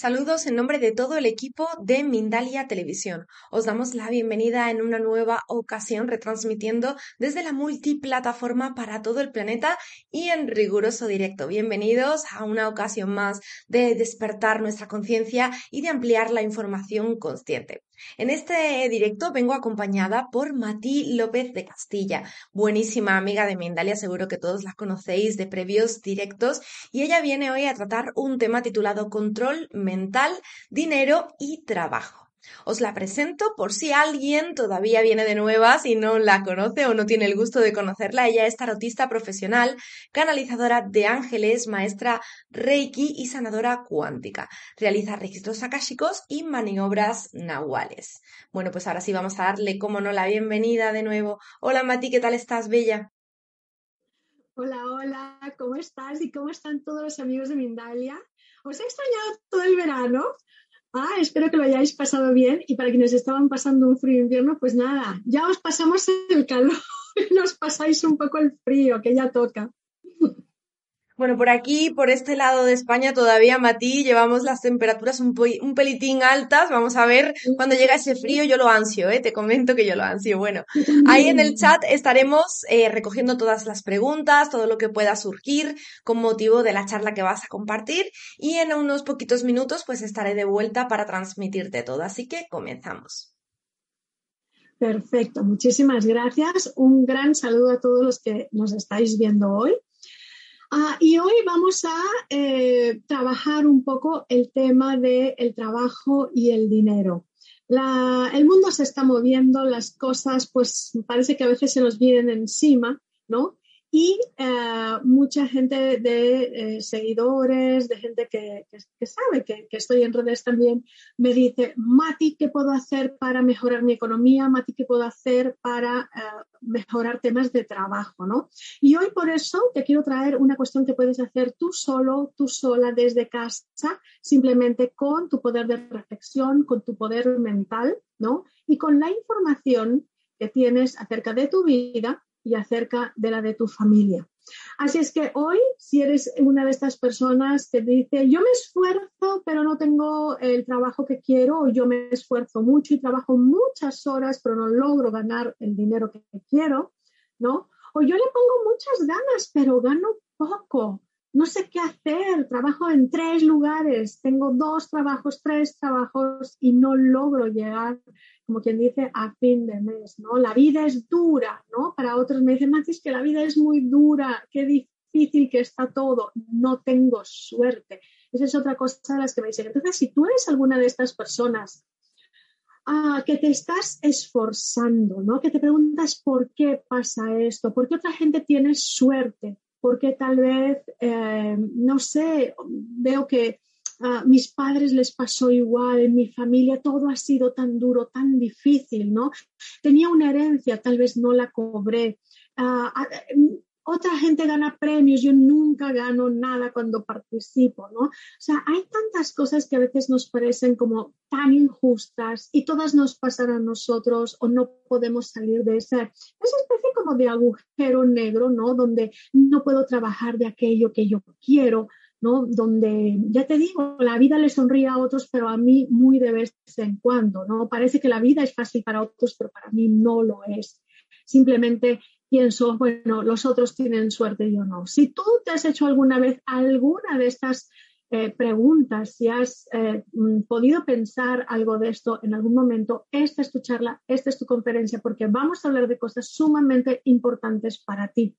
Saludos en nombre de todo el equipo de Mindalia Televisión. Os damos la bienvenida en una nueva ocasión retransmitiendo desde la multiplataforma para todo el planeta y en riguroso directo. Bienvenidos a una ocasión más de despertar nuestra conciencia y de ampliar la información consciente. En este directo vengo acompañada por Mati López de Castilla, buenísima amiga de Mindalia, seguro que todos la conocéis de previos directos, y ella viene hoy a tratar un tema titulado Control mental, dinero y trabajo. Os la presento por si alguien todavía viene de nuevas y no la conoce o no tiene el gusto de conocerla. Ella es tarotista profesional, canalizadora de ángeles, maestra Reiki y sanadora cuántica. Realiza registros akáshicos y maniobras nahuales. Bueno, pues ahora sí vamos a darle, como no, la bienvenida de nuevo. Hola Mati, ¿qué tal estás, Bella? Hola, hola, ¿cómo estás? ¿Y cómo están todos los amigos de Mindalia? Os he extrañado todo el verano. Ah, espero que lo hayáis pasado bien y para quienes estaban pasando un frío invierno, pues nada, ya os pasamos el calor, nos pasáis un poco el frío, que ya toca. Bueno, por aquí, por este lado de España, todavía, Mati, llevamos las temperaturas un, un pelitín altas. Vamos a ver cuando llega ese frío, yo lo ansio, ¿eh? Te comento que yo lo ansio. Bueno, ahí en el chat estaremos eh, recogiendo todas las preguntas, todo lo que pueda surgir con motivo de la charla que vas a compartir. Y en unos poquitos minutos, pues estaré de vuelta para transmitirte todo. Así que comenzamos. Perfecto, muchísimas gracias. Un gran saludo a todos los que nos estáis viendo hoy. Ah, y hoy vamos a eh, trabajar un poco el tema del trabajo y el dinero. el mundo se está moviendo, las cosas pues parece que a veces se nos vienen encima, ¿no? Y eh, mucha gente de eh, seguidores, de gente que, sabe que, estoy en redes también, me dice, Mati, ¿qué puedo hacer para mejorar mi economía? Mati, ¿qué puedo hacer para eh, mejorar temas de trabajo? ¿no? Y hoy por eso te quiero traer una cuestión que puedes hacer tú solo, tú sola, desde casa, simplemente con tu poder de reflexión, con tu poder mental, ¿no? Y con la información que tienes acerca de tu vida y acerca de la de tu familia. Así es que hoy, si eres una de estas personas que dice, yo me esfuerzo, pero no tengo el trabajo que quiero, o yo me esfuerzo mucho y trabajo muchas horas, pero no logro ganar el dinero que quiero, ¿no? O yo le pongo muchas ganas, pero gano poco, no sé qué hacer, trabajo en tres lugares, tengo dos trabajos, tres trabajos y no logro llegar, como quien dice, a fin de mes, ¿no? La vida es dura, ¿no? Para otros me dicen, Matis, que la vida es muy dura, qué difícil que está todo, no tengo suerte. Esa es otra cosa de las que me dicen. Entonces, si tú eres alguna de estas personas ah, que te estás esforzando, ¿no? Que te preguntas por qué pasa esto, por qué otra gente tiene suerte, porque tal vez, eh, no sé, veo que a mis padres les pasó igual, en mi familia todo ha sido tan duro, tan difícil, ¿no? Tenía una herencia, tal vez no la cobré. Ah, ah, otra gente gana premios, yo nunca gano nada cuando participo, ¿no? O sea, hay tantas cosas que a veces nos parecen como tan injustas y todas nos pasan a nosotros o no podemos salir de esa, esa especie como de agujero negro, ¿no? Donde no puedo trabajar de aquello que yo quiero, ¿no? Donde, ya te digo, la vida le sonríe a otros, pero a mí muy de vez en cuando, ¿no? Parece que la vida es fácil para otros, pero para mí no lo es. Simplemente pienso, bueno, los otros tienen suerte yo no. Si tú te has hecho alguna vez alguna de estas eh, preguntas, si has eh, mm, podido pensar algo de esto en algún momento, esta es tu charla, esta es tu conferencia, porque vamos a hablar de cosas sumamente importantes para ti.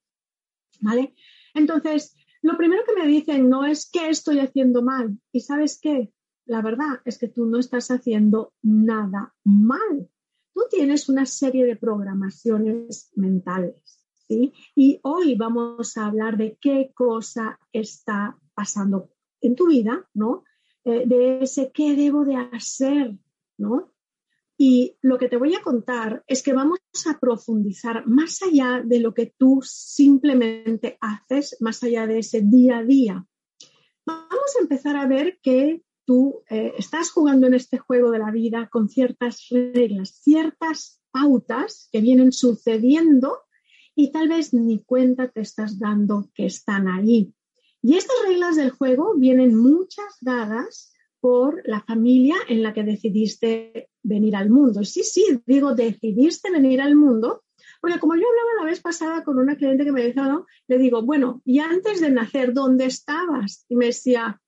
¿Vale? Entonces, lo primero que me dicen no es qué estoy haciendo mal. ¿Y sabes qué? La verdad es que tú no estás haciendo nada mal tú tienes una serie de programaciones mentales, ¿sí? Y hoy vamos a hablar de qué cosa está pasando en tu vida, ¿no? Eh, de ese qué debo de hacer, ¿no? Y lo que te voy a contar es que vamos a profundizar más allá de lo que tú simplemente haces, más allá de ese día a día. Vamos a empezar a ver que tú eh, estás jugando en este juego de la vida con ciertas reglas, ciertas pautas que vienen sucediendo y tal vez ni cuenta te estás dando que están ahí. Y estas reglas del juego vienen muchas dadas por la familia en la que decidiste venir al mundo. Sí, sí, digo, decidiste venir al mundo, porque como yo hablaba la vez pasada con una cliente que me decía, le digo, bueno, y antes de nacer, ¿dónde estabas? Y me decía,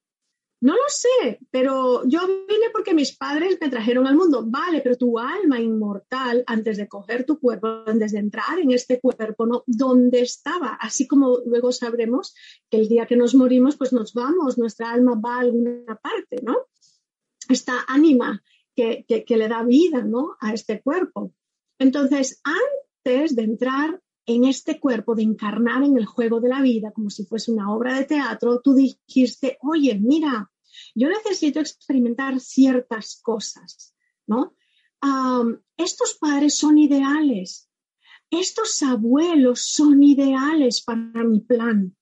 no lo sé, pero yo vine porque mis padres me trajeron al mundo. Vale, pero tu alma inmortal, antes de coger tu cuerpo, antes de entrar en este cuerpo, ¿no? ¿Dónde estaba? Así como luego sabremos que el día que nos morimos, pues nos vamos, nuestra alma va a alguna parte, ¿no? Esta ánima que, que le da vida, ¿no? A este cuerpo. Entonces, antes de entrar en este cuerpo, de encarnar en el juego de la vida, como si fuese una obra de teatro, tú dijiste, oye, mira, yo necesito experimentar ciertas cosas, ¿no? estos padres son ideales, estos abuelos son ideales para mi plan.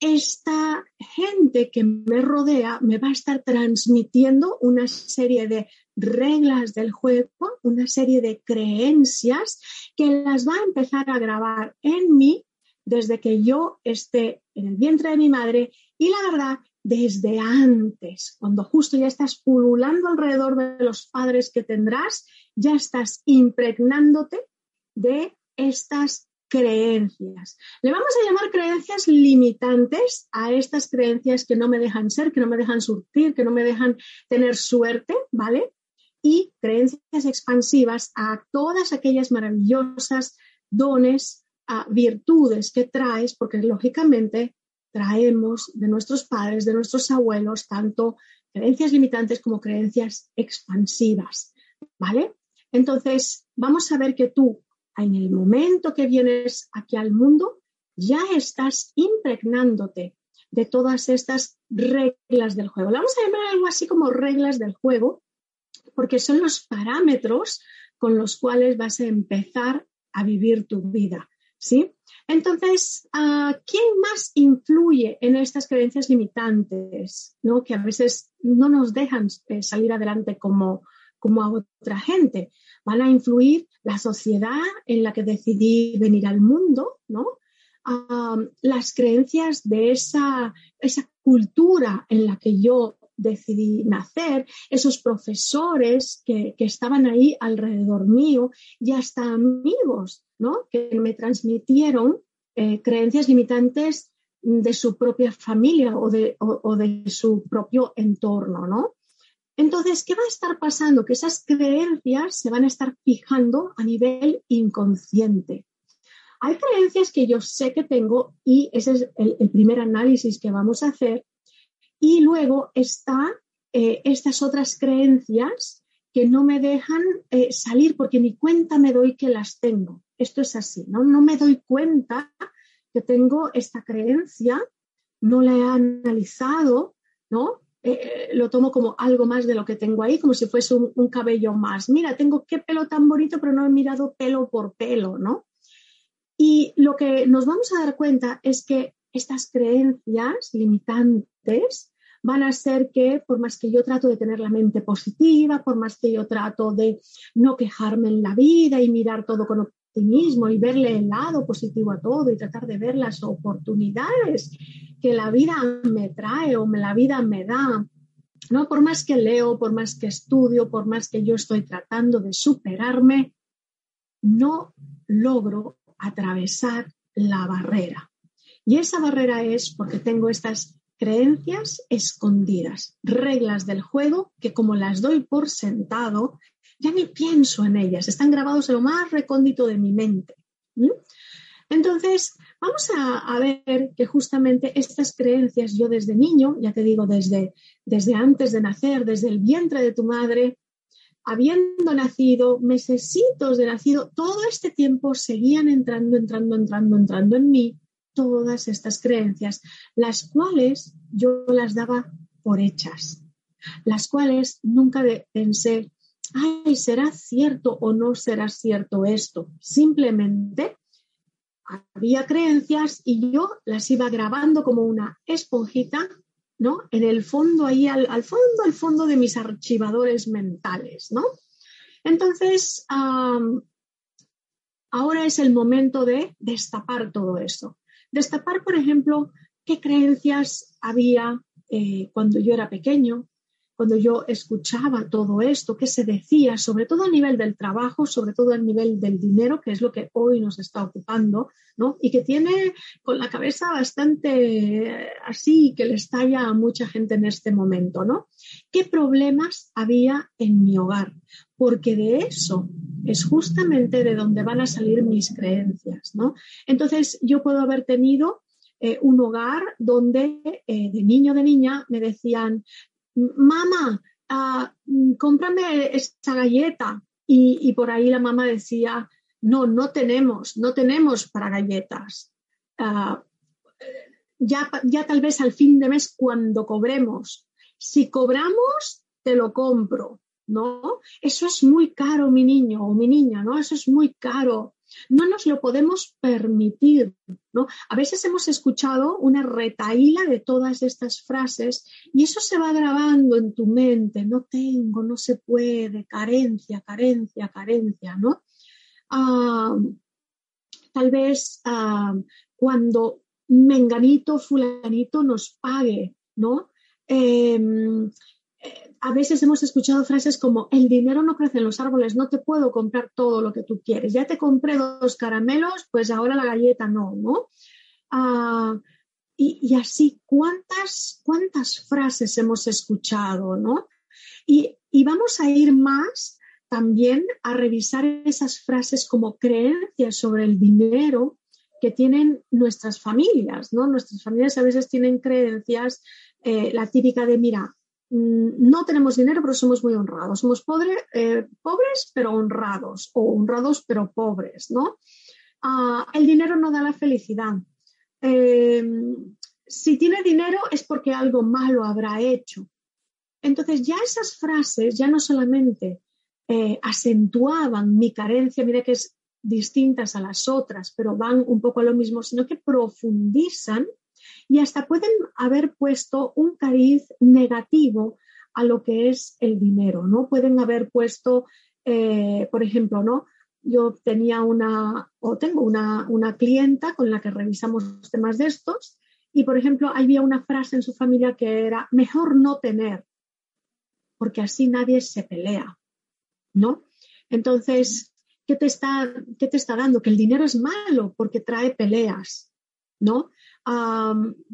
Esta gente que me rodea me va a estar transmitiendo una serie de reglas del juego, una serie de creencias que las va a empezar a grabar en mí desde que yo esté en el vientre de mi madre y la verdad desde antes, cuando justo ya estás pululando alrededor de los padres que tendrás, ya estás impregnándote de estas creencias. Le vamos a llamar creencias limitantes a estas creencias que no me dejan ser, que no me dejan surtir, que no me dejan tener suerte, ¿vale? Y creencias expansivas a todas aquellas maravillosas dones, a virtudes que traes, porque lógicamente traemos de nuestros padres, de nuestros abuelos, tanto creencias limitantes como creencias expansivas, ¿vale? Entonces, vamos a ver que tú, en el momento que vienes aquí al mundo, ya estás impregnándote de todas estas reglas del juego. vamos a llamar algo así como reglas del juego, porque son los parámetros con los cuales vas a empezar a vivir tu vida, ¿sí? Entonces, ¿quién más influye en estas creencias limitantes, ¿no? que a veces no nos dejan eh, salir adelante como, como a otra gente? Van a influir la sociedad en la que decidí venir al mundo, ¿no? las creencias de esa, esa cultura en la que yo decidí nacer, esos profesores que, que, estaban ahí alrededor mío y hasta amigos ¿no? que me transmitieron eh, creencias limitantes de su propia familia o de, o, de, su propio entorno, ¿no? Entonces, ¿qué va a estar pasando? Que esas creencias se van a estar fijando a nivel inconsciente. Hay creencias que yo sé que tengo y ese es el, primer análisis que vamos a hacer. Y luego están eh, estas otras creencias que no me dejan eh, salir porque ni cuenta me doy que las tengo esto es así, ¿no? No me doy cuenta que tengo esta creencia, no la he analizado, ¿no? Eh, lo tomo como algo más de lo que tengo ahí, como si fuese un, cabello más. Mira, tengo qué pelo tan bonito, pero no he mirado pelo por pelo, ¿no? Y lo que nos vamos a dar cuenta es que estas creencias limitantes van a ser que, por más que yo trato de tener la mente positiva, por más que yo trato de no quejarme en la vida y mirar todo con y verle el lado positivo a todo y tratar de ver las oportunidades que la vida me trae o la vida me da. No, por más que leo, por más que estudio, por más que yo estoy tratando de superarme, no logro atravesar la barrera. Y esa barrera es porque tengo estas creencias escondidas, reglas del juego que como las doy por sentado, ya ni pienso en ellas, están grabados en lo más recóndito de mi mente. Entonces, vamos a, ver que justamente estas creencias, yo desde niño, ya te digo, desde, desde antes de nacer, desde el vientre de tu madre, habiendo nacido, mesecitos de nacido, todo este tiempo seguían entrando, entrando, entrando, entrando en mí todas estas creencias, las cuales yo las daba por hechas, las cuales nunca pensé ay, ¿será cierto o no será cierto esto? Simplemente había creencias y yo las iba grabando como una esponjita, ¿no? En el fondo, ahí al, fondo, al fondo de mis archivadores mentales, ¿no? Entonces, ahora es el momento de destapar todo eso. Destapar, por ejemplo, qué creencias había eh, cuando yo era pequeño, cuando yo escuchaba todo esto, qué se decía, sobre todo a nivel del trabajo, sobre todo a nivel del dinero, que es lo que hoy nos está ocupando, ¿no? Y que tiene con la cabeza bastante así, que le estalla a mucha gente en este momento, ¿no? ¿Qué problemas había en mi hogar? Porque de eso es justamente de donde van a salir mis creencias, ¿no? Entonces, yo puedo haber tenido eh, un hogar donde eh, de niño de niña me decían, mamá, uh, cómprame esta galleta. Y, por ahí la mamá decía, no, no tenemos, no tenemos para galletas. Ah, ya, ya tal vez al fin de mes cuando cobremos. Si cobramos, te lo compro, ¿no? Eso es muy caro, mi niño o mi niña, ¿no? Eso es muy caro. No nos lo podemos permitir, ¿no? A veces hemos escuchado una retaíla de todas estas frases y eso se va grabando en tu mente, no tengo, no se puede, carencia, carencia, carencia, ¿no? Ah, tal vez ah, cuando menganito, fulanito nos pague, ¿no? Em, a veces hemos escuchado frases como el dinero no crece en los árboles, no te puedo comprar todo lo que tú quieres. Ya te compré dos caramelos, pues ahora la galleta no, ¿no? Ah, y, así, ¿cuántas, ¿cuántas frases hemos escuchado, ¿no? Y, y vamos a ir más también a revisar esas frases como creencias sobre el dinero que tienen nuestras familias, ¿no? Nuestras familias a veces tienen creencias, eh, la típica de, mira, no tenemos dinero, pero somos muy honrados. Somos eh, pobres, pero honrados, o honrados, pero pobres, ¿no? Ah, el dinero no da la felicidad. Eh, si tiene dinero es porque algo malo habrá hecho. Entonces ya esas frases ya no solamente eh, acentuaban mi carencia, mira que es distintas a las otras, pero van un poco a lo mismo, sino que profundizan y hasta pueden haber puesto un cariz negativo a lo que es el dinero, ¿no? Pueden haber puesto, eh, por ejemplo, ¿no? Yo tenía una, o tengo una, una clienta con la que revisamos temas de estos, y por ejemplo, había una frase en su familia que era, mejor no tener, porque así nadie se pelea, ¿no? Entonces, ¿qué te está, qué te está dando? Que el dinero es malo porque trae peleas, ¿no?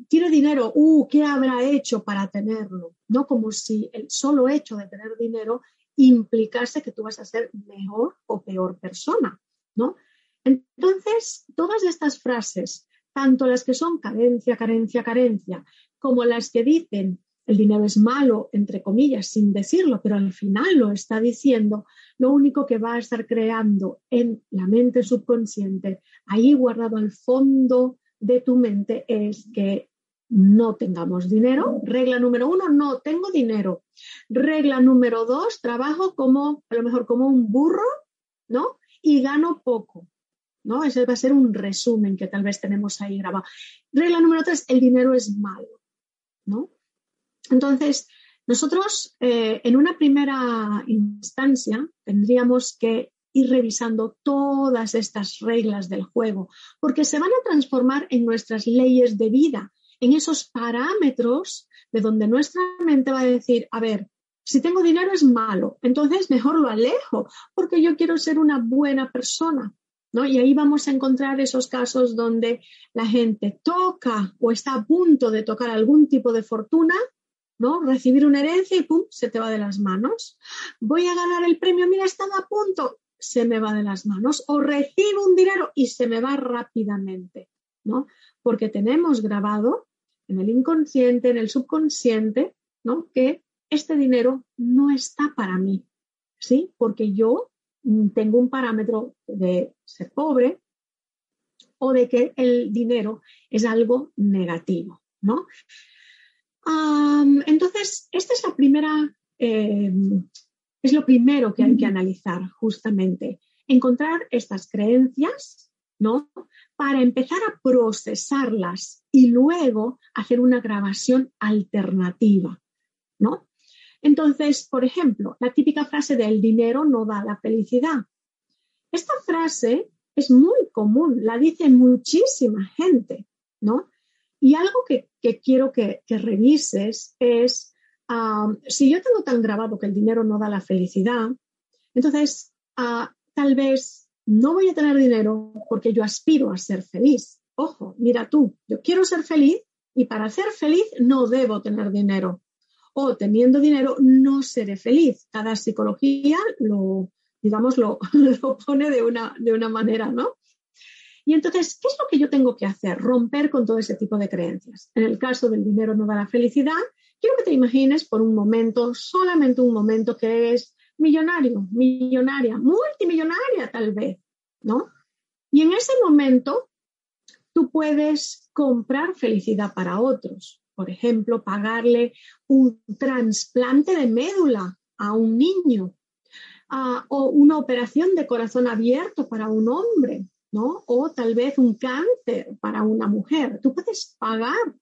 Tiene dinero, uh, ¿qué habrá hecho para tenerlo? No como si el solo hecho de tener dinero implicase que tú vas a ser mejor o peor persona, ¿no? Entonces, todas estas frases, tanto las que son carencia, carencia, carencia, como las que dicen el dinero es malo, entre comillas, sin decirlo, pero al final lo está diciendo, lo único que va a estar creando en la mente subconsciente, ahí guardado al fondo de tu mente es que no tengamos dinero. Regla número uno, no tengo dinero. Regla número dos, trabajo como, a lo mejor como un burro, ¿no? Y gano poco, ¿no? Ese va a ser un resumen que tal vez tenemos ahí grabado. Regla número tres, el dinero es malo, ¿no? Entonces, nosotros eh, en una primera instancia tendríamos que ir revisando todas estas reglas del juego, porque se van a transformar en nuestras leyes de vida, en esos parámetros de donde nuestra mente va a decir, a ver, si tengo dinero es malo, entonces mejor lo alejo, porque yo quiero ser una buena persona. ¿No? Y ahí vamos a encontrar esos casos donde la gente toca o está a punto de tocar algún tipo de fortuna, ¿no? Recibir una herencia y ¡pum! se te va de las manos. Voy a ganar el premio, mira, estaba a punto se me va de las manos o recibo un dinero y se me va rápidamente, ¿no? Porque tenemos grabado en el inconsciente, en el subconsciente, ¿no? Que este dinero no está para mí, ¿sí? Porque yo mm, tengo un parámetro de ser pobre o de que el dinero es algo negativo, ¿no? entonces, esta es la primera eh, es lo primero que hay que analizar, justamente. Encontrar estas creencias, ¿no? Para empezar a procesarlas y luego hacer una grabación alternativa, ¿no? Entonces, por ejemplo, la típica frase de el dinero no da la felicidad. Esta frase es muy común, la dice muchísima gente, ¿no? Y algo que, quiero que, que revises es si yo tengo tan grabado que el dinero no da la felicidad, entonces ah, tal vez no voy a tener dinero porque yo aspiro a ser feliz. Ojo, mira tú, yo quiero ser feliz y para ser feliz no debo tener dinero. O teniendo dinero no seré feliz. Cada psicología lo, digamos, lo, lo pone de una, de una manera, ¿no? Y entonces, ¿qué es lo que yo tengo que hacer? Romper con todo ese tipo de creencias. En el caso del dinero no da la felicidad, quiero que te imagines por un momento, solamente un momento, que es millonario, millonaria, multimillonaria tal vez, ¿no? Y en ese momento tú puedes comprar felicidad para otros. Por ejemplo, pagarle un trasplante de médula a un niño ah, o una operación de corazón abierto para un hombre, ¿no? O tal vez un cáncer para una mujer. Tú puedes pagar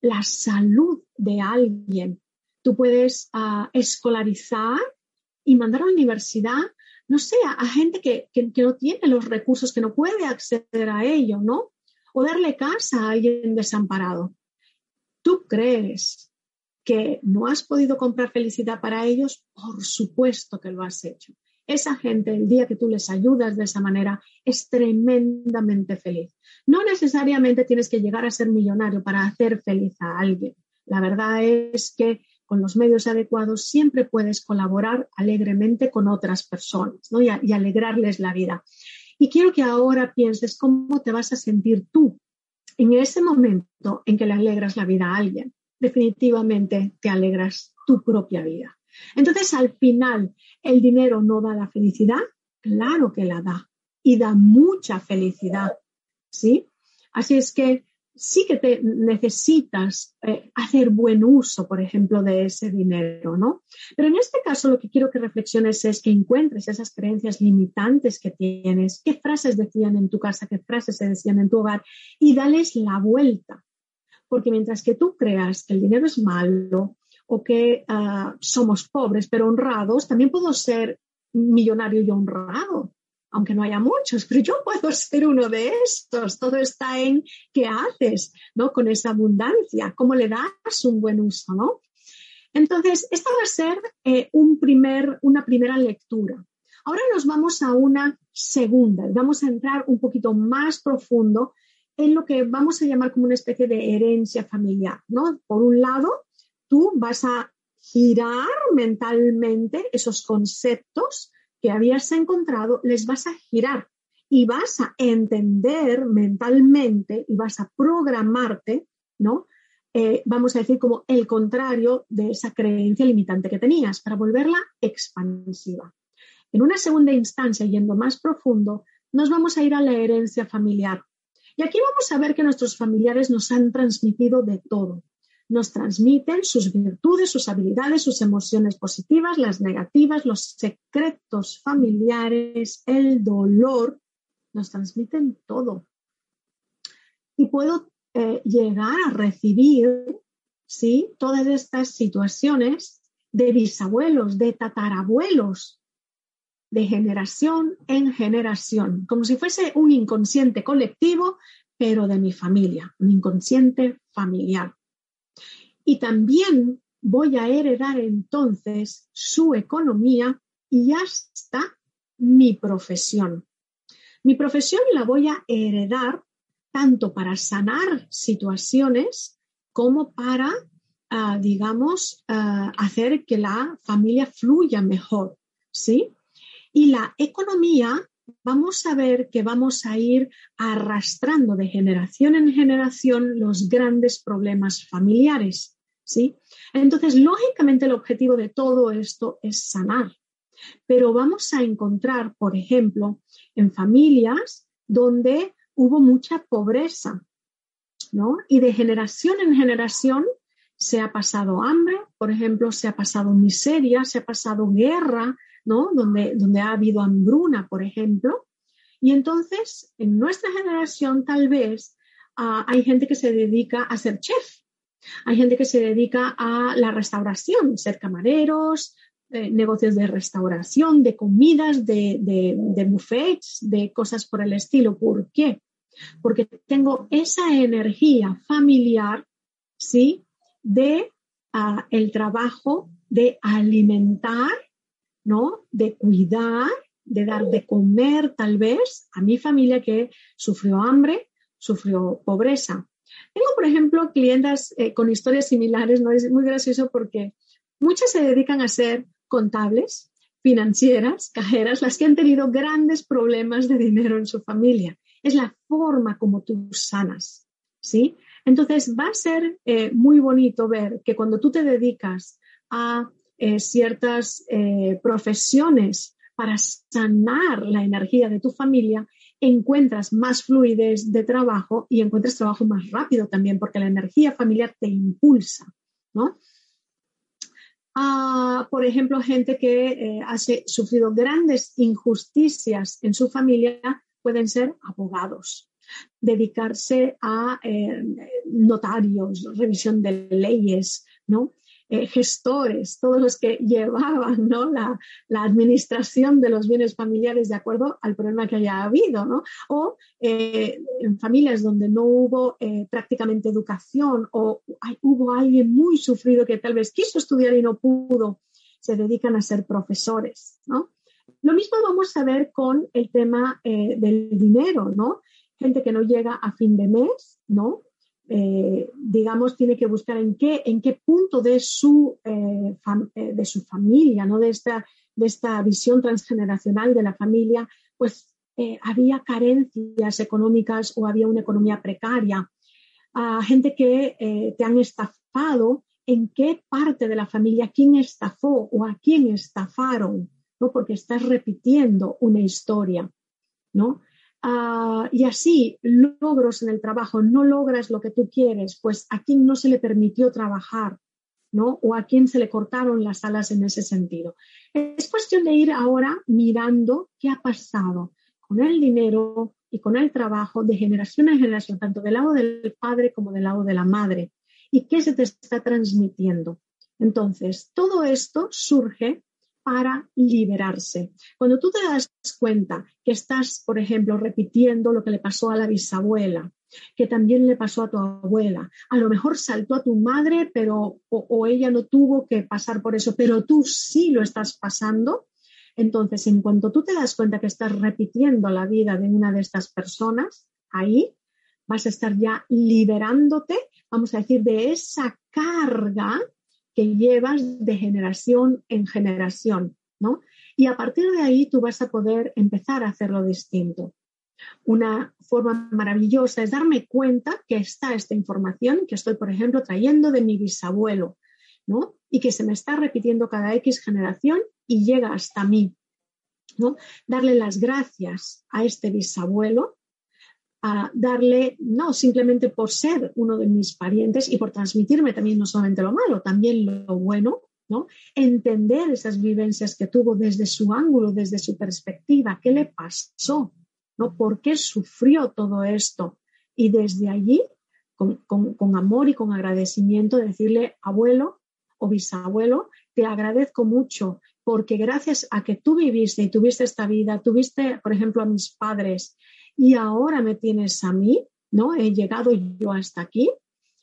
la salud de alguien. Tú puedes ah, escolarizar y mandar a la universidad, no sé, a, gente que, que, no tiene los recursos, que no puede acceder a ello, ¿no? O darle casa a alguien desamparado. ¿Tú crees que no has podido comprar felicidad para ellos? Por supuesto que lo has hecho. Esa gente, el día que tú les ayudas de esa manera, es tremendamente feliz. No necesariamente tienes que llegar a ser millonario para hacer feliz a alguien. La verdad es que con los medios adecuados siempre puedes colaborar alegremente con otras personas y, y alegrarles la vida. Y quiero que ahora pienses cómo te vas a sentir tú en ese momento en que le alegras la vida a alguien. Definitivamente te alegras tu propia vida. Entonces, al final, ¿el dinero no da la felicidad? Claro que la da y da mucha felicidad, ¿sí? Así es que sí que te necesitas eh, hacer buen uso, por ejemplo, de ese dinero, ¿no? Pero en este caso lo que quiero que reflexiones es que encuentres esas creencias limitantes que tienes, qué frases decían en tu casa, qué frases se decían en tu hogar y dales la vuelta. Porque mientras que tú creas que el dinero es malo, o que ah, somos pobres pero honrados, también puedo ser millonario y honrado, aunque no haya muchos, pero yo puedo ser uno de estos. Todo está en qué haces, ¿no? Con esa abundancia, cómo le das un buen uso, ¿no? Entonces, esta va a ser eh, un primer, una primera lectura. Ahora nos vamos a una segunda. Vamos a entrar un poquito más profundo en lo que vamos a llamar como una especie de herencia familiar, ¿no? Por un lado, tú vas a girar mentalmente esos conceptos que habías encontrado, les vas a girar y vas a entender mentalmente y vas a programarte, ¿no? Eh, vamos a decir como el contrario de esa creencia limitante que tenías para volverla expansiva. En una segunda instancia, yendo más profundo, nos vamos a ir a la herencia familiar. Y aquí vamos a ver que nuestros familiares nos han transmitido de todo nos transmiten sus virtudes, sus habilidades, sus emociones positivas, las negativas, los secretos familiares, el dolor, nos transmiten todo. Y puedo eh, llegar a recibir, ¿sí? Todas estas situaciones de bisabuelos, de tatarabuelos, de generación en generación, como si fuese un inconsciente colectivo, pero de mi familia, un inconsciente familiar. Y también voy a heredar entonces su economía y hasta mi profesión. Mi profesión la voy a heredar tanto para sanar situaciones como para, ah, digamos, ah, hacer que la familia fluya mejor, ¿sí? Y la economía, vamos a ver que vamos a ir arrastrando de generación en generación los grandes problemas familiares. Entonces, lógicamente el objetivo de todo esto es sanar, pero vamos a encontrar, por ejemplo, en familias donde hubo mucha pobreza, ¿no? Y de generación en generación se ha pasado hambre, por ejemplo, se ha pasado miseria, se ha pasado guerra, ¿no? Donde, donde ha habido hambruna, por ejemplo. Y entonces, en nuestra generación, tal vez ah, hay gente que se dedica a ser chef, hay gente que se dedica a la restauración, ser camareros, eh, negocios de restauración, de comidas, de, de, buffets, de cosas por el estilo. ¿Por qué? Porque tengo esa energía familiar, ¿sí? De el trabajo de alimentar, ¿no? De cuidar, de dar de comer tal vez a mi familia que sufrió hambre, sufrió pobreza. Tengo, por ejemplo, clientas eh, con historias similares, ¿no? Es muy gracioso porque muchas se dedican a ser contables, financieras, cajeras, las que han tenido grandes problemas de dinero en su familia. Es la forma como tú sanas, ¿sí? Entonces va a ser eh, muy bonito ver que cuando tú te dedicas a eh, ciertas profesiones para sanar la energía de tu familia, encuentras más fluidez de trabajo y encuentras trabajo más rápido también, porque la energía familiar te impulsa, ¿no? Ah, por ejemplo, gente que ha sufrido grandes injusticias en su familia pueden ser abogados, dedicarse a eh, notarios, revisión de leyes, ¿no? Eh, gestores, todos los que llevaban la, administración de los bienes familiares de acuerdo al problema que haya habido, ¿no? o eh, en familias donde no hubo prácticamente educación o hubo alguien muy sufrido que tal vez quiso estudiar y no pudo, se dedican a ser profesores. ¿no? Lo mismo vamos a ver con el tema del dinero, ¿no? gente que no llega a fin de mes, ¿no? Eh, digamos, tiene que buscar en qué, en qué punto de su, eh, eh, de su familia, ¿no? de, esta, de esta visión transgeneracional de la familia, pues había carencias económicas o había una economía precaria. A gente que te han estafado, en qué parte de la familia, quién estafó o a quién estafaron, ¿no? porque estás repitiendo una historia. ¿no? Ah, y así logros en el trabajo, no logras lo que tú quieres, pues a quién no se le permitió trabajar, ¿no? O a quién se le cortaron las alas en ese sentido. Es cuestión de ir ahora mirando qué ha pasado con el dinero y con el trabajo de generación en generación, tanto del lado del padre como del lado de la madre, y qué se te está transmitiendo. Entonces, todo esto surge para liberarse. Cuando tú te das cuenta que estás, por ejemplo, repitiendo lo que le pasó a la bisabuela, que también le pasó a tu abuela, a lo mejor saltó a tu madre, pero o, ella no tuvo que pasar por eso, pero tú sí lo estás pasando. Entonces, en cuanto tú te das cuenta que estás repitiendo la vida de una de estas personas, ahí vas a estar ya liberándote, vamos a decir, de esa carga que llevas de generación en generación, ¿no? Y a partir de ahí tú vas a poder empezar a hacerlo distinto. Una forma maravillosa es darme cuenta que está esta información que estoy, por ejemplo, trayendo de mi bisabuelo, ¿no? Y que se me está repitiendo cada X generación y llega hasta mí, ¿no? Darle las gracias a este bisabuelo darle, no simplemente por ser uno de mis parientes y por transmitirme también no solamente lo malo, también lo bueno, ¿no? Entender esas vivencias que tuvo desde su ángulo, desde su perspectiva, qué le pasó, ¿no? ¿Por qué sufrió todo esto? Y desde allí, con, con amor y con agradecimiento, decirle, abuelo o bisabuelo, te agradezco mucho porque gracias a que tú viviste y tuviste esta vida, tuviste, por ejemplo, a mis padres, y ahora me tienes a mí, ¿no? He llegado yo hasta aquí.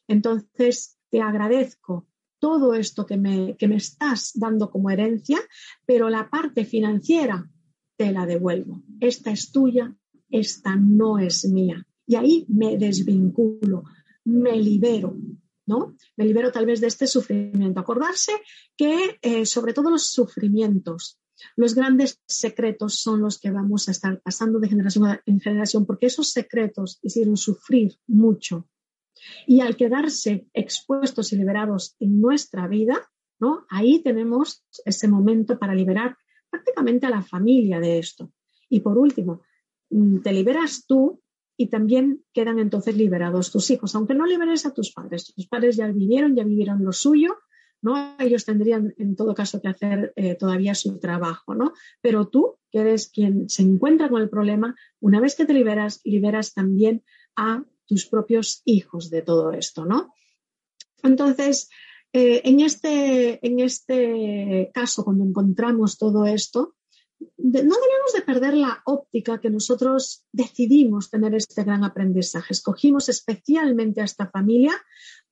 Entonces, te agradezco todo esto que me, que me estás dando como herencia, pero la parte financiera te la devuelvo. Esta es tuya, esta no es mía. Y ahí me desvinculo, me libero, ¿no? Me libero tal vez de este sufrimiento. Acordarse que eh, sobre todo los sufrimientos los grandes secretos son los que vamos a estar pasando de generación en generación, porque esos secretos hicieron sufrir mucho. Y al quedarse expuestos y liberados en nuestra vida, ¿no? Ahí tenemos ese momento para liberar prácticamente a la familia de esto. Y por último, mm, te liberas tú y también quedan entonces liberados tus hijos, aunque no liberes a tus padres. Tus padres ya vivieron, ya vivieron lo suyo, ¿no? Ellos tendrían en todo caso que hacer eh, todavía su trabajo, ¿no? Pero tú, que eres quien se encuentra con el problema, una vez que te liberas, liberas también a tus propios hijos de todo esto, ¿no? Entonces, eh, en, este, en este caso, cuando encontramos todo esto, no debemos de perder la óptica que nosotros decidimos tener este gran aprendizaje. Escogimos especialmente a esta familia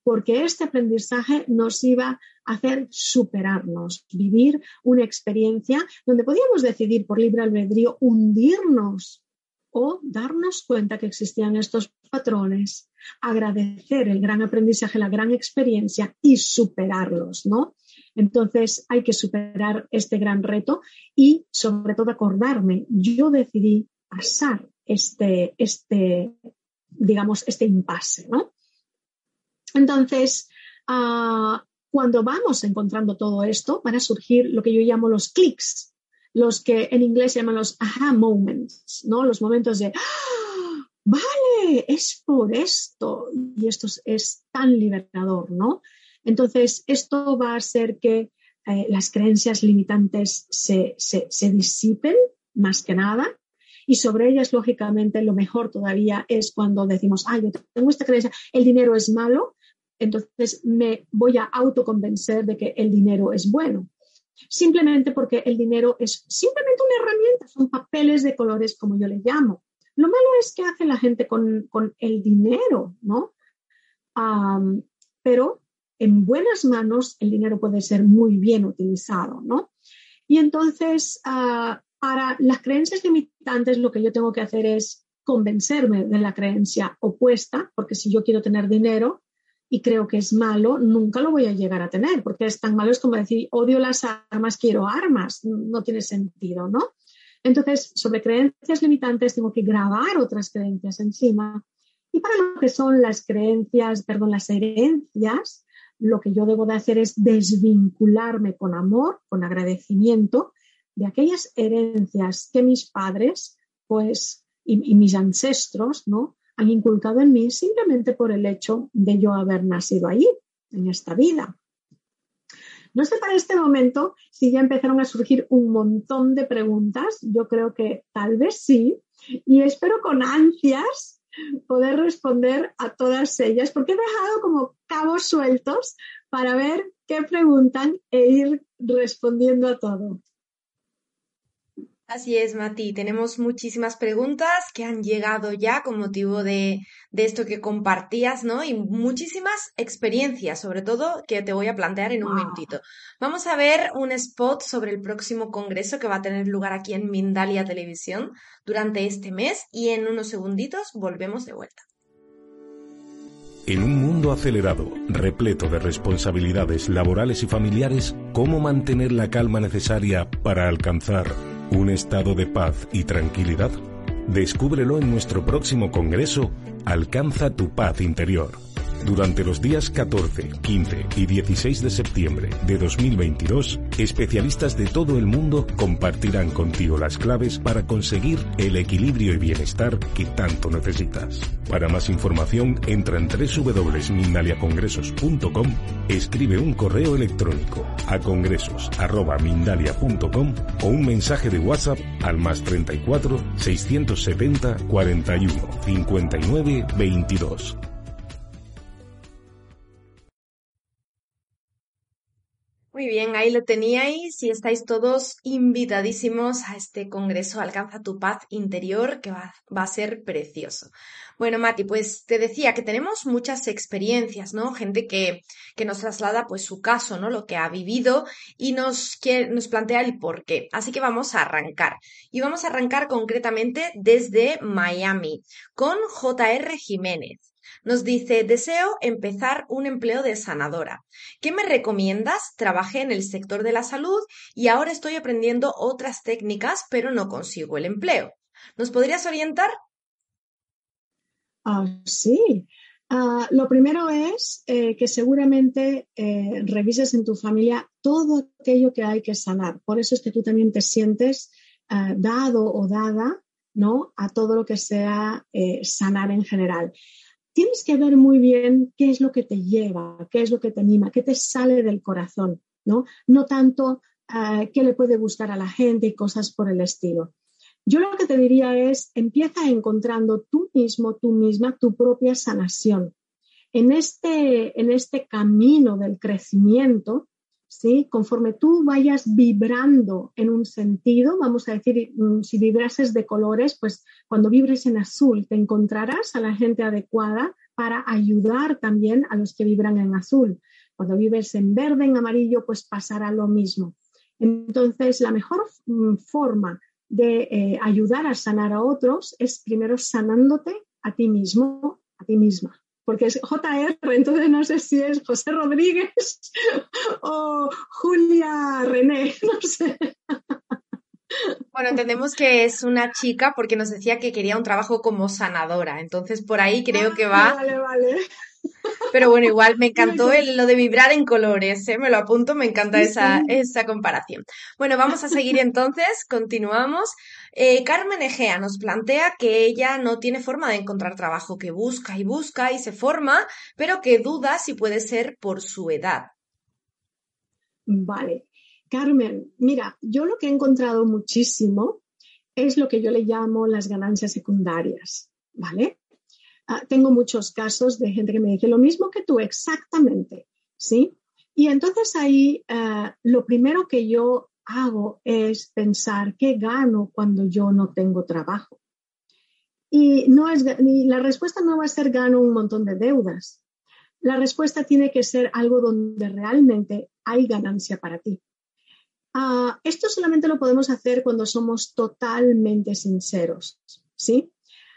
porque este aprendizaje nos iba hacer superarnos, vivir una experiencia donde podíamos decidir por libre albedrío hundirnos o darnos cuenta que existían estos patrones, agradecer el gran aprendizaje, la gran experiencia y superarlos, ¿no? Entonces hay que superar este gran reto y sobre todo acordarme, yo decidí pasar este, este digamos, este impasse, ¿no? Entonces, ah, cuando vamos encontrando todo esto, van a surgir lo que yo llamo los clics, los que en inglés se llaman los aha moments, ¿no? Los momentos de, ¡Ah! vale, es por esto, y esto es, tan liberador, ¿no? Entonces, esto va a hacer que eh, las creencias limitantes se, se disipen, más que nada, y sobre ellas, lógicamente, lo mejor todavía es cuando decimos, ah, yo tengo esta creencia, el dinero es malo, entonces me voy a autoconvencer de que el dinero es bueno. Simplemente porque el dinero es simplemente una herramienta, son papeles de colores, como yo le llamo. Lo malo es que hace la gente con, el dinero, ¿no? pero en buenas manos el dinero puede ser muy bien utilizado, ¿no? Y entonces, ah, para las creencias limitantes lo que yo tengo que hacer es convencerme de la creencia opuesta, porque si yo quiero tener dinero y creo que es malo, nunca lo voy a llegar a tener, porque es tan malo, es como decir, odio las armas, quiero armas, no tiene sentido, ¿no? Entonces, sobre creencias limitantes tengo que grabar otras creencias encima. Y para lo que son las creencias, perdón, las herencias, lo que yo debo de hacer es desvincularme con amor, con agradecimiento de aquellas herencias que mis padres, pues, y, mis ancestros, ¿no? Inculcado en mí simplemente por el hecho de yo haber nacido allí, en esta vida. No sé para este momento si ya empezaron a surgir un montón de preguntas. Yo creo que tal vez sí. Y espero con ansias poder responder a todas ellas, porque he dejado como cabos sueltos para ver qué preguntan e ir respondiendo a todo. Así es, Mati. Tenemos muchísimas preguntas que han llegado ya con motivo de, esto que compartías, ¿no? Y muchísimas experiencias, sobre todo, que te voy a plantear en un momentito. Vamos a ver un spot sobre el próximo congreso que va a tener lugar aquí en Mindalia Televisión durante este mes y en unos segunditos volvemos de vuelta. En un mundo acelerado, repleto de responsabilidades laborales y familiares, ¿cómo mantener la calma necesaria para alcanzar un estado de paz y tranquilidad? Descúbrelo en nuestro próximo congreso Alcanza tu paz interior durante los días 14, 15 y 16 de septiembre de 2022, especialistas de todo el mundo compartirán contigo las claves para conseguir el equilibrio y bienestar que tanto necesitas. Para más información, entra en www.mindaliacongresos.com, escribe un correo electrónico a congresos.mindalia.com o un mensaje de WhatsApp al más 34 670 41 59 22. Muy bien, ahí lo teníais y estáis todos invitadísimos a este congreso Alcanza tu paz interior que va, a ser precioso. Bueno, Mati, pues te decía que tenemos muchas experiencias, ¿no? Gente que, que nos traslada pues su caso, ¿no? Lo que ha vivido y nos, nos plantea el por qué. Así que vamos a arrancar. Y vamos a arrancar concretamente desde Miami con JR Jiménez. Nos dice, deseo empezar un empleo de sanadora. ¿Qué me recomiendas? Trabajé en el sector de la salud y ahora estoy aprendiendo otras técnicas, pero no consigo el empleo. ¿Nos podrías orientar? Ah, sí. Ah, lo primero es eh, que seguramente eh, revises en tu familia todo aquello que hay que sanar. Por eso es que tú también te sientes ah, dado o dada ¿no? a todo lo que sea eh, sanar en general tienes que ver muy bien qué es lo que te lleva, qué es lo que te anima, qué te sale del corazón, ¿no? No tanto eh, qué le puede gustar a la gente y cosas por el estilo. Yo lo que te diría es, empieza encontrando tú mismo, tú misma, tu propia sanación. En este, en este camino del crecimiento, ¿sí? Conforme tú vayas vibrando en un sentido, vamos a decir, mm, si vibrases de colores, pues cuando vibres en azul te encontrarás a la gente adecuada para ayudar también a los que vibran en azul. Cuando vives en verde, en amarillo, pues pasará lo mismo. Entonces, la mejor mm, forma de eh, ayudar a sanar a otros es primero sanándote a ti mismo, a ti misma. Porque es JR, entonces no sé si es José Rodríguez o Julia René, no sé. Bueno, entendemos que es una chica porque nos decía que quería un trabajo como sanadora, entonces por ahí creo que va. Ah, vale, vale. Pero bueno, igual me encantó lo de vibrar en colores, ¿eh? me lo apunto, me encanta esa, esa comparación. Bueno, vamos a seguir entonces, continuamos. Eh, Carmen Egea nos plantea que ella no tiene forma de encontrar trabajo, que busca y busca y se forma, pero que duda si puede ser por su edad. Vale. Carmen, mira, yo lo que he encontrado muchísimo es lo que yo le llamo las ganancias secundarias, ¿vale? Ah, tengo muchos casos de gente que me dice lo mismo que tú, exactamente, ¿sí? Y entonces ahí ah, lo primero que yo hago es pensar qué gano cuando yo no tengo trabajo. Y no es, la respuesta no va a ser gano un montón de deudas. La respuesta tiene que ser algo donde realmente hay ganancia para ti. Ah, esto solamente lo podemos hacer cuando somos totalmente sinceros, ¿sí?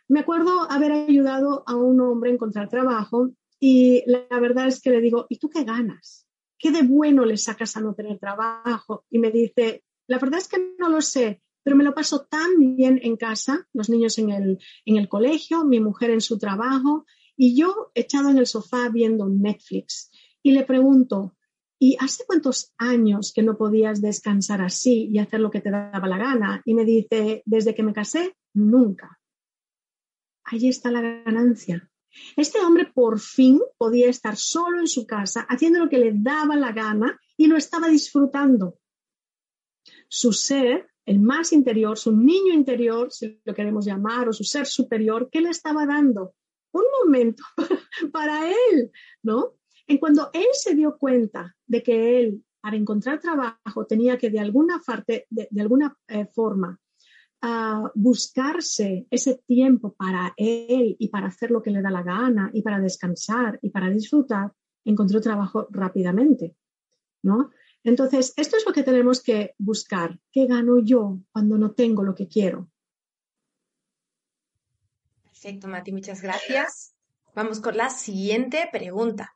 Me acuerdo haber ayudado a un hombre a encontrar trabajo y la verdad es que le digo, ¿y tú qué ganas? ¿Qué de bueno le sacas a no tener trabajo? Y me dice, la verdad es que no lo sé, pero me lo paso tan bien en casa, los niños en el, en el colegio, mi mujer en su trabajo y yo echado en el sofá viendo Netflix. Y le pregunto, ¿y hace cuántos años que no podías descansar así y hacer lo que te daba la gana? Y me dice, desde que me casé, nunca ahí está la ganancia. Este hombre por fin podía estar solo en su casa haciendo lo que le daba la gana y lo estaba disfrutando. Su ser, el más interior, su niño interior, si lo queremos llamar, o su ser superior, ¿qué le estaba dando? Un momento para él, ¿no? En cuando él se dio cuenta de que él, para encontrar trabajo, tenía que de alguna, parte, de, alguna eh, forma buscarse ese tiempo para él y para hacer lo que le da la gana y para descansar y para disfrutar, encontró trabajo rápidamente, ¿no? Entonces, esto es lo que tenemos que buscar. ¿Qué gano yo cuando no tengo lo que quiero? Perfecto, Mati, muchas gracias. Vamos con la siguiente pregunta.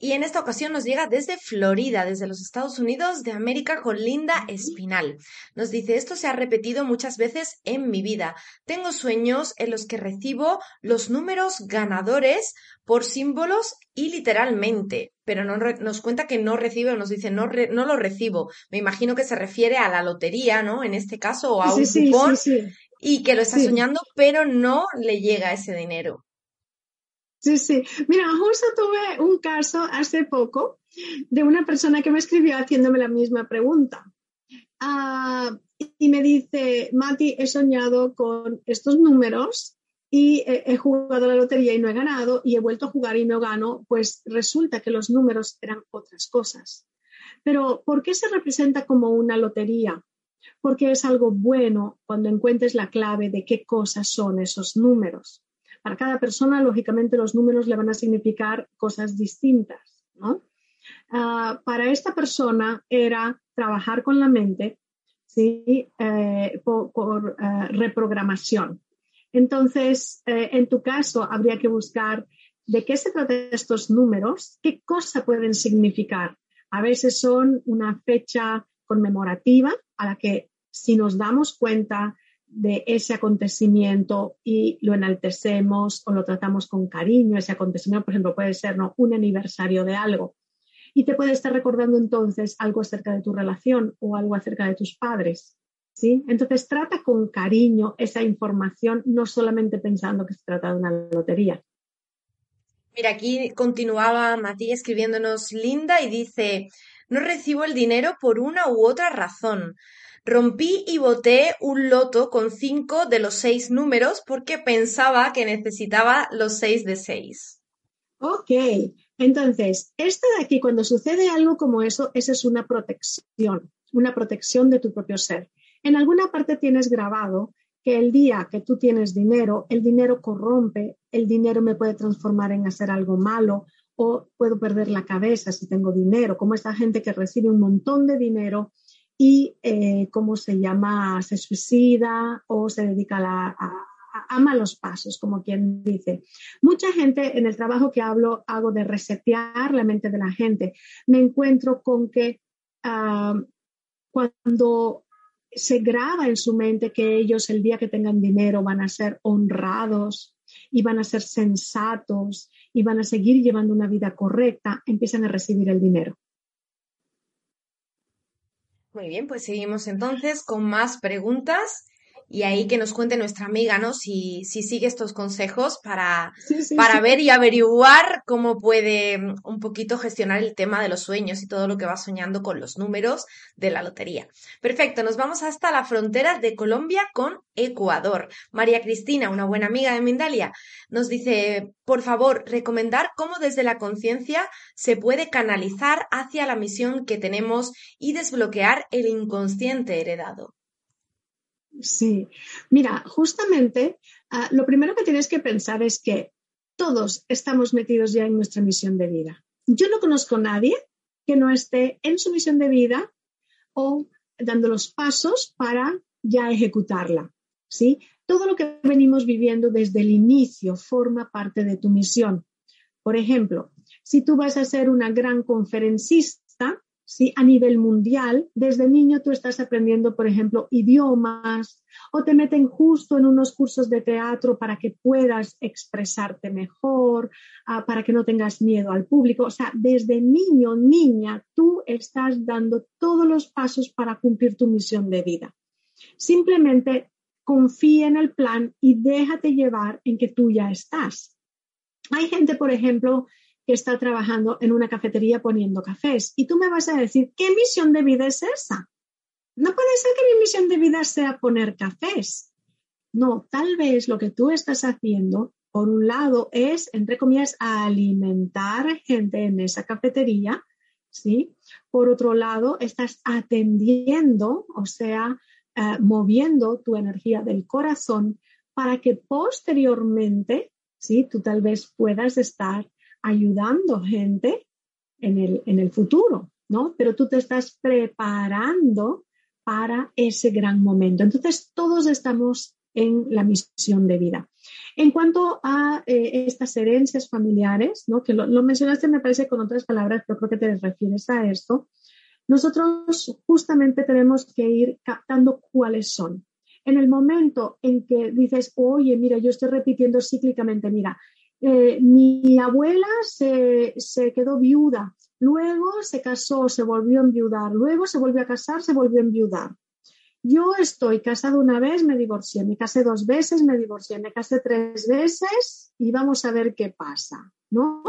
Y en esta ocasión nos llega desde Florida, desde los Estados Unidos de América, con Linda Espinal. Nos dice, esto se ha repetido muchas veces en mi vida. Tengo sueños en los que recibo los números ganadores por símbolos y literalmente, pero no nos cuenta que no recibe o nos dice no, no lo recibo. Me imagino que se refiere a la lotería, ¿no? En este caso, o a un cupón y que lo está soñando, pero no le llega ese dinero. Sí, sí. Mira, justo tuve un caso hace poco de una persona que me escribió haciéndome la misma pregunta. Ah, y me dice, Mati, he soñado con estos números y he, jugado la lotería y no he ganado y he vuelto a jugar y no gano, pues resulta que los números eran otras cosas. Pero ¿por qué se representa como una lotería? Porque es algo bueno cuando encuentres la clave de qué cosas son esos números. Para cada persona, lógicamente, los números le van a significar cosas distintas. ¿no? Ah, para esta persona era trabajar con la mente ¿sí? Eh, por, eh, reprogramación. Entonces, eh, en tu caso, habría que buscar de qué se tratan estos números, qué cosa pueden significar. A veces son una fecha conmemorativa a la que si nos damos cuenta de ese acontecimiento y lo enaltecemos o lo tratamos con cariño, ese acontecimiento, por ejemplo, puede ser ¿no? un aniversario de algo. Y te puede estar recordando entonces algo acerca de tu relación o algo acerca de tus padres. ¿sí? Entonces trata con cariño esa información, no solamente pensando que se trata de una lotería. Mira, aquí continuaba Matías escribiéndonos Linda y dice, no recibo el dinero por una u otra razón. Rompí y boté un loto con cinco de los seis números porque pensaba que necesitaba los seis de seis. Ok, entonces, esto de aquí, cuando sucede algo como eso, esa es una protección, una protección de tu propio ser. En alguna parte tienes grabado que el día que tú tienes dinero, el dinero corrompe, el dinero me puede transformar en hacer algo malo o puedo perder la cabeza si tengo dinero, como esta gente que recibe un montón de dinero y, eh, ¿cómo se llama?, se suicida o se dedica a, a, malos pasos, como quien dice. Mucha gente en el trabajo que hablo, hago de resetear la mente de la gente. Me encuentro con que ah, cuando se graba en su mente que ellos el día que tengan dinero van a ser honrados y van a ser sensatos y van a seguir llevando una vida correcta, empiezan a recibir el dinero. Muy bien, pues seguimos entonces con más preguntas y ahí que nos cuente nuestra amiga, ¿no? Si, si sigue estos consejos para, para ver y averiguar cómo puede mm, un poquito gestionar el tema de los sueños y todo lo que va soñando con los números de la lotería. Perfecto, nos vamos hasta la frontera de Colombia con Ecuador. María Cristina, una buena amiga de Mindalia, nos dice, por favor, recomendar cómo desde la conciencia se puede canalizar hacia la misión que tenemos y desbloquear el inconsciente heredado. Sí, mira, justamente ah, lo primero que tienes que pensar es que todos estamos metidos ya en nuestra misión de vida. Yo no conozco a nadie que no esté en su misión de vida o dando los pasos para ya ejecutarla. ¿sí? Todo lo que venimos viviendo desde el inicio forma parte de tu misión. Por ejemplo, si tú vas a ser una gran conferencista, ¿sí? a nivel mundial, desde niño tú estás aprendiendo, por ejemplo, idiomas o te meten justo en unos cursos de teatro para que puedas expresarte mejor, ah, para que no tengas miedo al público. O sea, desde niño, niña, tú estás dando todos los pasos para cumplir tu misión de vida. Simplemente confía en el plan y déjate llevar en que tú ya estás. Hay gente, por ejemplo, que está trabajando en una cafetería poniendo cafés. Y tú me vas a decir, ¿qué misión de vida es esa? No puede ser que mi misión de vida sea poner cafés. No, tal vez lo que tú estás haciendo, por un lado, es, entre comillas, alimentar gente en esa cafetería, ¿sí? Por otro lado, estás atendiendo, o sea, eh, moviendo tu energía del corazón para que posteriormente, ¿sí? Tú tal vez puedas estar ayudando gente en el, en el futuro, ¿no? Pero tú te estás preparando para ese gran momento. Entonces, todos estamos en la misión de vida. En cuanto a eh, estas herencias familiares, ¿no? que lo, lo, mencionaste me parece con otras palabras, pero creo que te refieres a esto, nosotros justamente tenemos que ir captando cuáles son. En el momento en que dices, oye, mira, yo estoy repitiendo cíclicamente, mira, eh, mi abuela se, quedó viuda, luego se casó, se volvió a enviudar, luego se volvió a casar, se volvió a enviudar. Yo estoy casado una vez, me divorcié, me casé dos veces, me divorcié, me casé tres veces y vamos a ver qué pasa, ¿no?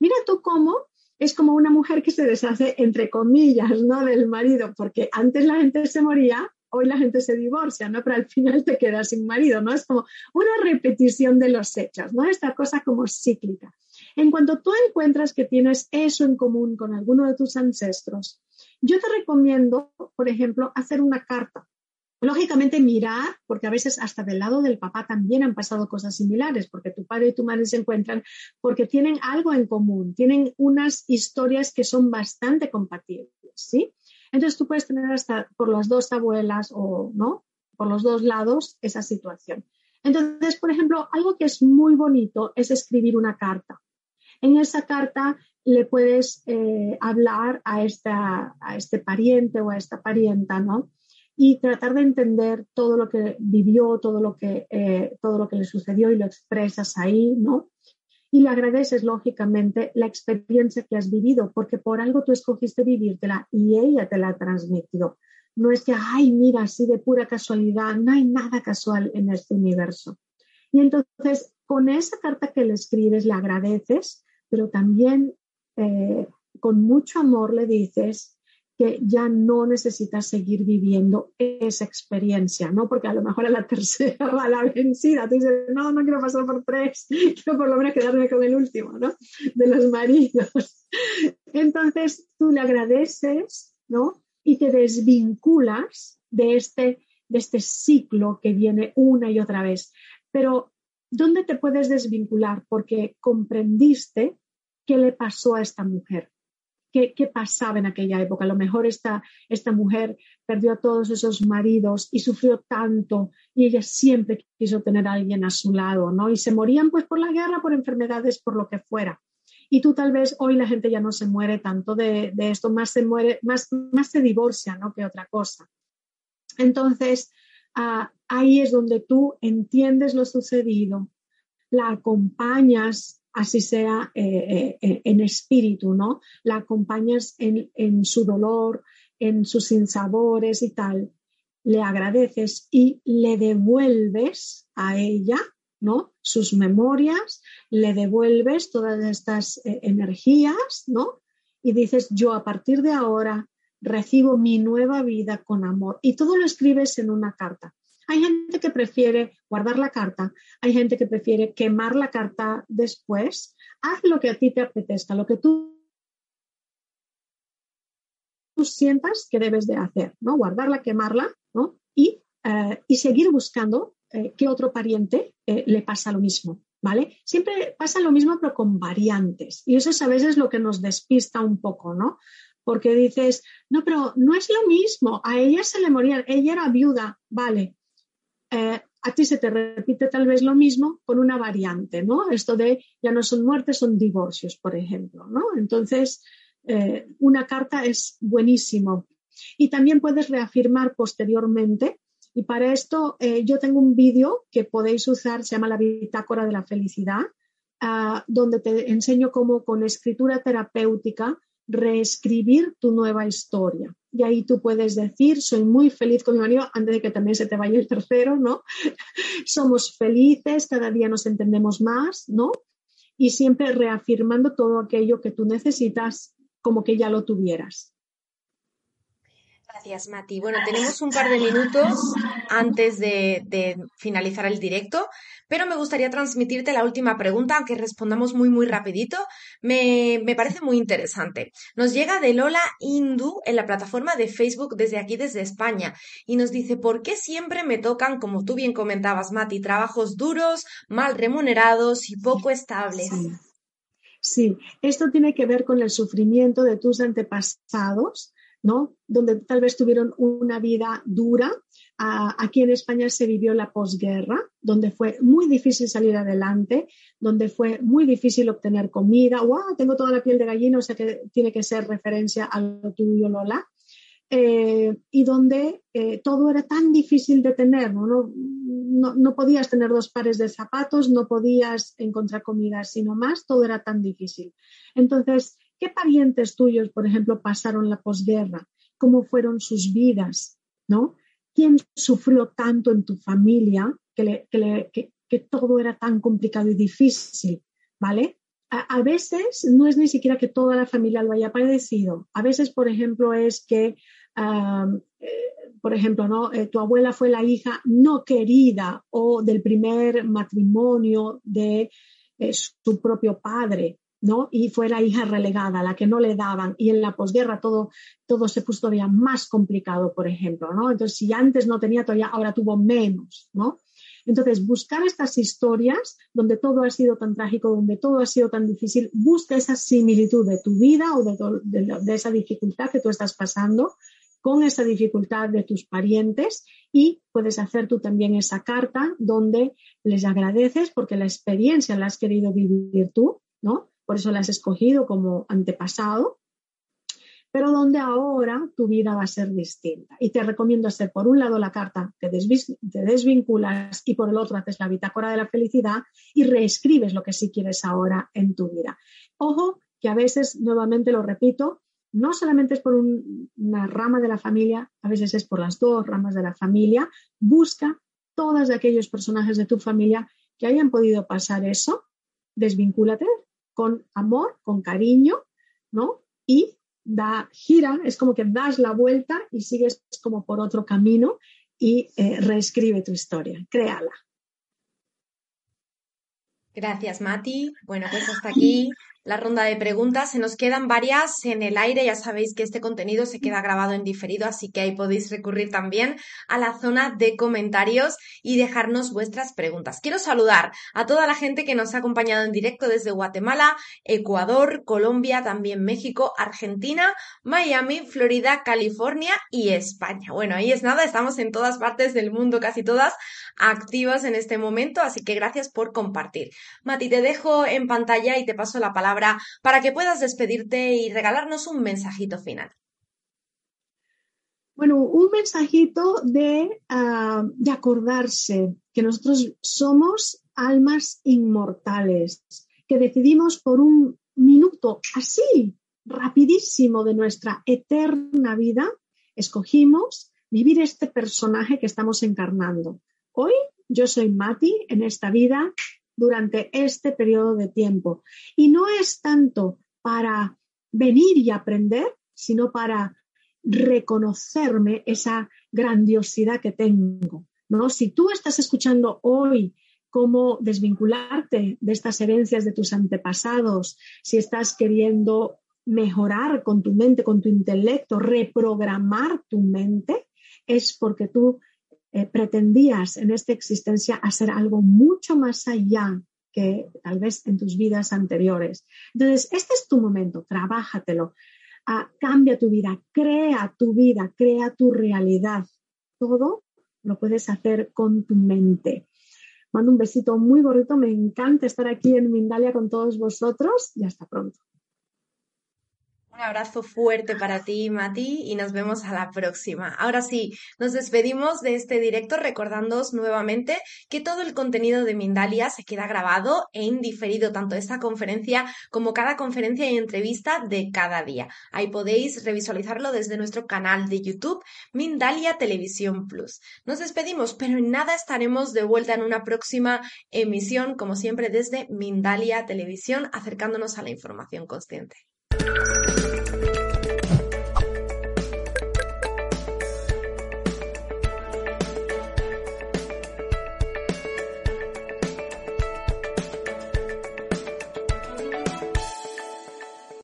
Mira tú cómo es como una mujer que se deshace, entre comillas, ¿no? Del marido, porque antes la gente se moría hoy la gente se divorcia, ¿no? Pero al final te quedas sin marido, ¿no? Es como una repetición de los hechos, ¿no? Esta cosa como cíclica. En cuanto tú encuentras que tienes eso en común con alguno de tus ancestros, yo te recomiendo, por ejemplo, hacer una carta. Lógicamente mirar, porque a veces hasta del lado del papá también han pasado cosas similares, porque tu padre y tu madre se encuentran, porque tienen algo en común, tienen unas historias que son bastante compatibles, ¿sí? Entonces tú puedes tener hasta por las dos abuelas o no, por los dos lados esa situación. Entonces, por ejemplo, algo que es muy bonito es escribir una carta. En esa carta le puedes eh, hablar a, esta, a este pariente o a esta parienta, ¿no? Y tratar de entender todo lo que vivió, todo lo que, eh, todo lo que le sucedió y lo expresas ahí, ¿no? Y le agradeces lógicamente la experiencia que has vivido, porque por algo tú escogiste vivírtela y ella te la transmitió. No es que, ay, mira, así de pura casualidad, no hay nada casual en este universo. Y entonces, con esa carta que le escribes, le agradeces, pero también eh, con mucho amor le dices, que ya no necesitas seguir viviendo esa experiencia, ¿no? Porque a lo mejor a la tercera va la vencida, tú dices, no, no quiero pasar por tres, quiero por lo menos quedarme con el último, ¿no? De los maridos. Entonces tú le agradeces, ¿no? Y te desvinculas de este, de este ciclo que viene una y otra vez. Pero, ¿dónde te puedes desvincular? Porque comprendiste qué le pasó a esta mujer. ¿Qué, ¿Qué, pasaba en aquella época? A lo mejor esta, esta mujer perdió a todos esos maridos y sufrió tanto y ella siempre quiso tener a alguien a su lado, ¿no? Y se morían pues por la guerra, por enfermedades, por lo que fuera. Y tú tal vez hoy la gente ya no se muere tanto de, esto, más se muere, más, se divorcia, ¿no? Que otra cosa. Entonces, uh, ahí es donde tú entiendes lo sucedido, la acompañas, así sea eh, eh, en espíritu, ¿no? La acompañas en, su dolor, en sus sinsabores y tal, le agradeces y le devuelves a ella, ¿no? Sus memorias, le devuelves todas estas eh, energías, ¿no? Y dices, yo a partir de ahora recibo mi nueva vida con amor. Y todo lo escribes en una carta. Hay gente que prefiere guardar la carta, hay gente que prefiere quemar la carta después. Haz lo que a ti te apetezca, lo que tú sientas que debes de hacer, ¿no? Guardarla, quemarla, ¿no? Y, eh, seguir buscando eh, qué otro pariente eh, le pasa lo mismo, ¿vale? Siempre pasa lo mismo, pero con variantes. Y eso es a veces lo que nos despista un poco, ¿no? Porque dices, no, pero no es lo mismo, a ella se le moría, ella era viuda, vale, eh, a ti se te repite tal vez lo mismo con una variante, ¿no? Esto de ya no son muertes, son divorcios, por ejemplo, ¿no? Entonces, eh, una carta es buenísimo. Y también puedes reafirmar posteriormente. Y para esto eh, yo tengo un vídeo que podéis usar, se llama la bitácora de la felicidad, uh, donde te enseño cómo con escritura terapéutica reescribir tu nueva historia. Y ahí tú puedes decir, soy muy feliz con mi marido, antes de que también se te vaya el tercero, ¿no? Somos felices, cada día nos entendemos más, ¿no? Y siempre reafirmando todo aquello que tú necesitas como que ya lo tuvieras. Gracias, Mati. Bueno, tenemos un par de minutos antes de, finalizar el directo, pero me gustaría transmitirte la última pregunta, aunque respondamos muy, muy rapidito. Me, me parece muy interesante. Nos llega de Lola Hindu en la plataforma de Facebook desde aquí, desde España, y nos dice, ¿por qué siempre me tocan, como tú bien comentabas, Mati, trabajos duros, mal remunerados y poco estables? Sí. Sí, esto tiene que ver con el sufrimiento de tus antepasados ¿no? Donde tal vez tuvieron una vida dura. aquí en España se vivió la posguerra, donde fue muy difícil salir adelante, donde fue muy difícil obtener comida. ¡Wow! Tengo toda la piel de gallina, o sea que tiene que ser referencia a lo tuyo, Lola. Eh, y donde eh, todo era tan difícil de tener, ¿no? No, no, no podías tener dos pares de zapatos, no podías encontrar comida, sino más, todo era tan difícil. Entonces, ¿Qué parientes tuyos, por ejemplo, pasaron la posguerra? ¿Cómo fueron sus vidas? ¿No? ¿Quién sufrió tanto en tu familia que, todo era tan complicado y difícil? ¿Vale? A, veces no es ni siquiera que toda la familia lo haya padecido. A veces, por ejemplo, es que, eh, por ejemplo, ¿no? Eh, tu abuela fue la hija no querida o del primer matrimonio de eh, su propio padre. ¿No? Y fue la hija relegada, la que no le daban, y en la posguerra todo, todo se puso todavía más complicado, por ejemplo. Entonces, si antes no tenía todavía, ahora tuvo menos, ¿no? Entonces, buscar estas historias donde todo ha sido tan trágico, donde todo ha sido tan difícil, busca esa similitud de tu vida o de, esa dificultad que tú estás pasando con esa dificultad de tus parientes y puedes hacer tú también esa carta donde les agradeces porque la experiencia la has querido vivir tú. Por eso la has escogido como antepasado, pero donde ahora tu vida va a ser distinta. Y te recomiendo hacer por un lado la carta, te, te desvinculas y por el otro haces la bitácora de la felicidad y reescribes lo que sí quieres ahora en tu vida. Ojo que a veces, nuevamente lo repito, no solamente es por un, una rama de la familia, a veces es por las dos ramas de la familia. Busca todos aquellos personajes de tu familia que hayan podido pasar eso, desvincúlate, con amor, con cariño, ¿no? Y da, gira, es como que das la vuelta y sigues como por otro camino y eh, reescribe tu historia, créala. Gracias, Mati. Bueno, pues hasta aquí la ronda de preguntas. Se nos quedan varias en el aire. Ya sabéis que este contenido se queda grabado en diferido, así que ahí podéis recurrir también a la zona de comentarios y dejarnos vuestras preguntas. Quiero saludar a toda la gente que nos ha acompañado en directo desde Guatemala, Ecuador, Colombia, también México, Argentina, Miami, Florida, California y España. Bueno, ahí es nada, estamos en todas partes del mundo, casi todas activas en este momento, así que gracias por compartir. Mati, te dejo en pantalla y te paso la palabra para que puedas despedirte y regalarnos un mensajito final. Bueno, un mensajito de, ah, de acordarse que nosotros somos almas inmortales, que decidimos por un minuto así, rapidísimo de nuestra eterna vida, escogimos vivir este personaje que estamos encarnando. Hoy yo soy Mati en esta vida durante este periodo de tiempo. Y no es tanto para venir y aprender, sino para reconocerme esa grandiosidad que tengo. ¿no? Si tú estás escuchando hoy cómo desvincularte de estas herencias de tus antepasados, si estás queriendo mejorar con tu mente, con tu intelecto, reprogramar tu mente, es porque tú eh, pretendías en esta existencia hacer algo mucho más allá que tal vez en tus vidas anteriores. Entonces, este es tu momento, trabájatelo, ah, cambia tu vida, crea tu vida, crea tu realidad. Todo lo puedes hacer con tu mente. Mando un besito muy bonito, me encanta estar aquí en Mindalia con todos vosotros y hasta pronto. Un abrazo fuerte para ti, Mati, y nos vemos a la próxima. Ahora sí, nos despedimos de este directo recordándoos nuevamente que todo el contenido de Mindalia se queda grabado e indiferido, tanto esta conferencia como cada conferencia y entrevista de cada día. Ahí podéis revisualizarlo desde nuestro canal de YouTube, Mindalia Televisión Plus. Nos despedimos, pero en nada estaremos de vuelta en una próxima emisión, como siempre, desde Mindalia Televisión, acercándonos a la información consciente.